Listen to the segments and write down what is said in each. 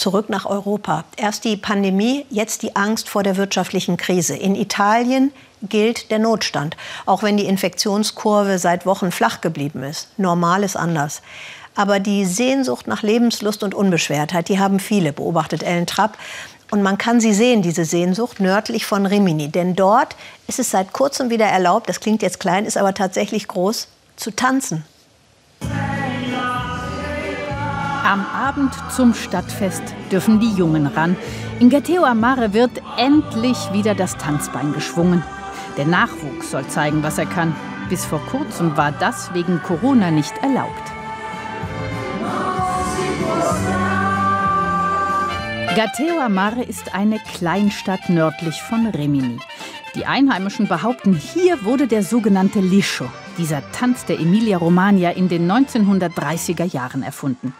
Zurück nach Europa. Erst die Pandemie, jetzt die Angst vor der wirtschaftlichen Krise. In Italien gilt der Notstand, auch wenn die Infektionskurve seit Wochen flach geblieben ist. Normal ist anders. Aber die Sehnsucht nach Lebenslust und Unbeschwertheit, die haben viele, beobachtet Ellen Trapp. Und man kann sie sehen, diese Sehnsucht, nördlich von Rimini. Denn dort ist es seit kurzem wieder erlaubt, das klingt jetzt klein, ist aber tatsächlich groß, zu tanzen. Am Abend zum Stadtfest dürfen die Jungen ran. In Gatteo Amare wird endlich wieder das Tanzbein geschwungen. Der Nachwuchs soll zeigen, was er kann. Bis vor kurzem war das wegen Corona nicht erlaubt. Gatteo Amare ist eine Kleinstadt nördlich von Rimini. Die Einheimischen behaupten, hier wurde der sogenannte Liscio, dieser Tanz der Emilia-Romagna, in den 1930er Jahren erfunden.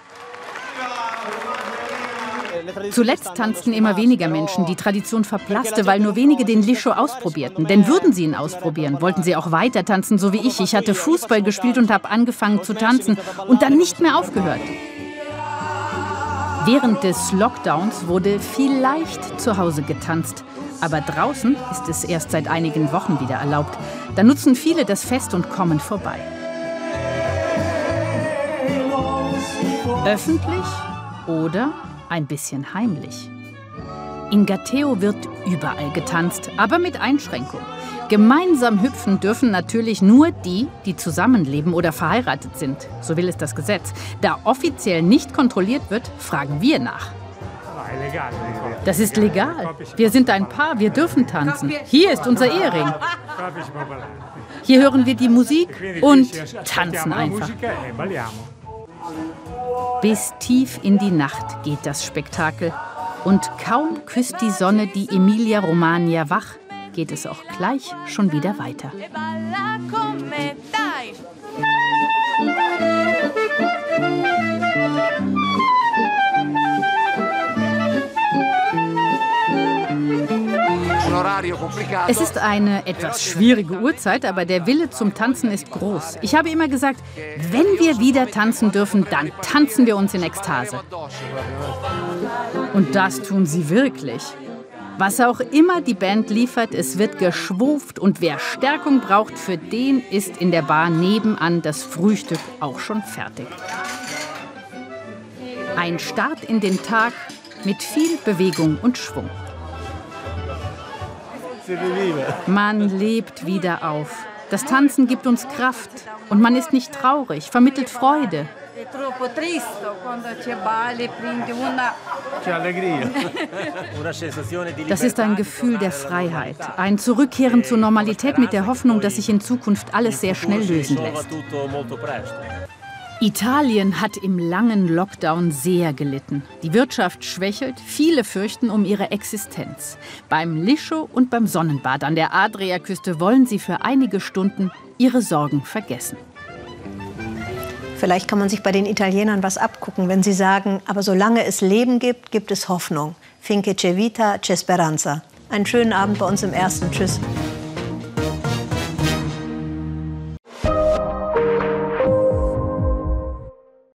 Zuletzt tanzten immer weniger Menschen. Die Tradition verblasste, weil nur wenige den Liscio ausprobierten. Denn würden sie ihn ausprobieren, wollten sie auch weiter tanzen, so wie ich. Ich hatte Fußball gespielt und habe angefangen zu tanzen und dann nicht mehr aufgehört. Während des Lockdowns wurde vielleicht zu Hause getanzt. Aber draußen ist es erst seit einigen Wochen wieder erlaubt. Da nutzen viele das Fest und kommen vorbei. Öffentlich oder ein bisschen heimlich. In Gatteo wird überall getanzt, aber mit Einschränkung. Gemeinsam hüpfen dürfen natürlich nur die, die zusammenleben oder verheiratet sind. So will es das Gesetz. Da offiziell nicht kontrolliert wird, fragen wir nach. Das ist legal. Wir sind ein Paar, wir dürfen tanzen. Hier ist unser Ehering. Hier hören wir die Musik und tanzen einfach. Bis tief in die Nacht geht das Spektakel. Und kaum küsst die Sonne die Emilia Romagna wach, geht es auch gleich schon wieder weiter. Es ist eine etwas schwierige Uhrzeit, aber der Wille zum Tanzen ist groß. Ich habe immer gesagt, wenn wir wieder tanzen dürfen, dann tanzen wir uns in Ekstase. Und das tun sie wirklich. Was auch immer die Band liefert, es wird geschwuft und wer Stärkung braucht, für den ist in der Bar nebenan das Frühstück auch schon fertig. Ein Start in den Tag mit viel Bewegung und Schwung. Man lebt wieder auf. Das Tanzen gibt uns Kraft und man ist nicht traurig, vermittelt Freude. Das ist ein Gefühl der Freiheit, ein Zurückkehren zur Normalität mit der Hoffnung, dass sich in Zukunft alles sehr schnell lösen lässt. Italien hat im langen Lockdown sehr gelitten. Die Wirtschaft schwächelt, viele fürchten um ihre Existenz. Beim Liscio und beim Sonnenbad an der Adriaküste wollen sie für einige Stunden ihre Sorgen vergessen. Vielleicht kann man sich bei den Italienern was abgucken, wenn sie sagen, aber solange es Leben gibt, gibt es Hoffnung. Finché c'è vita, c'è speranza. Einen schönen Abend bei uns im Ersten. Tschüss.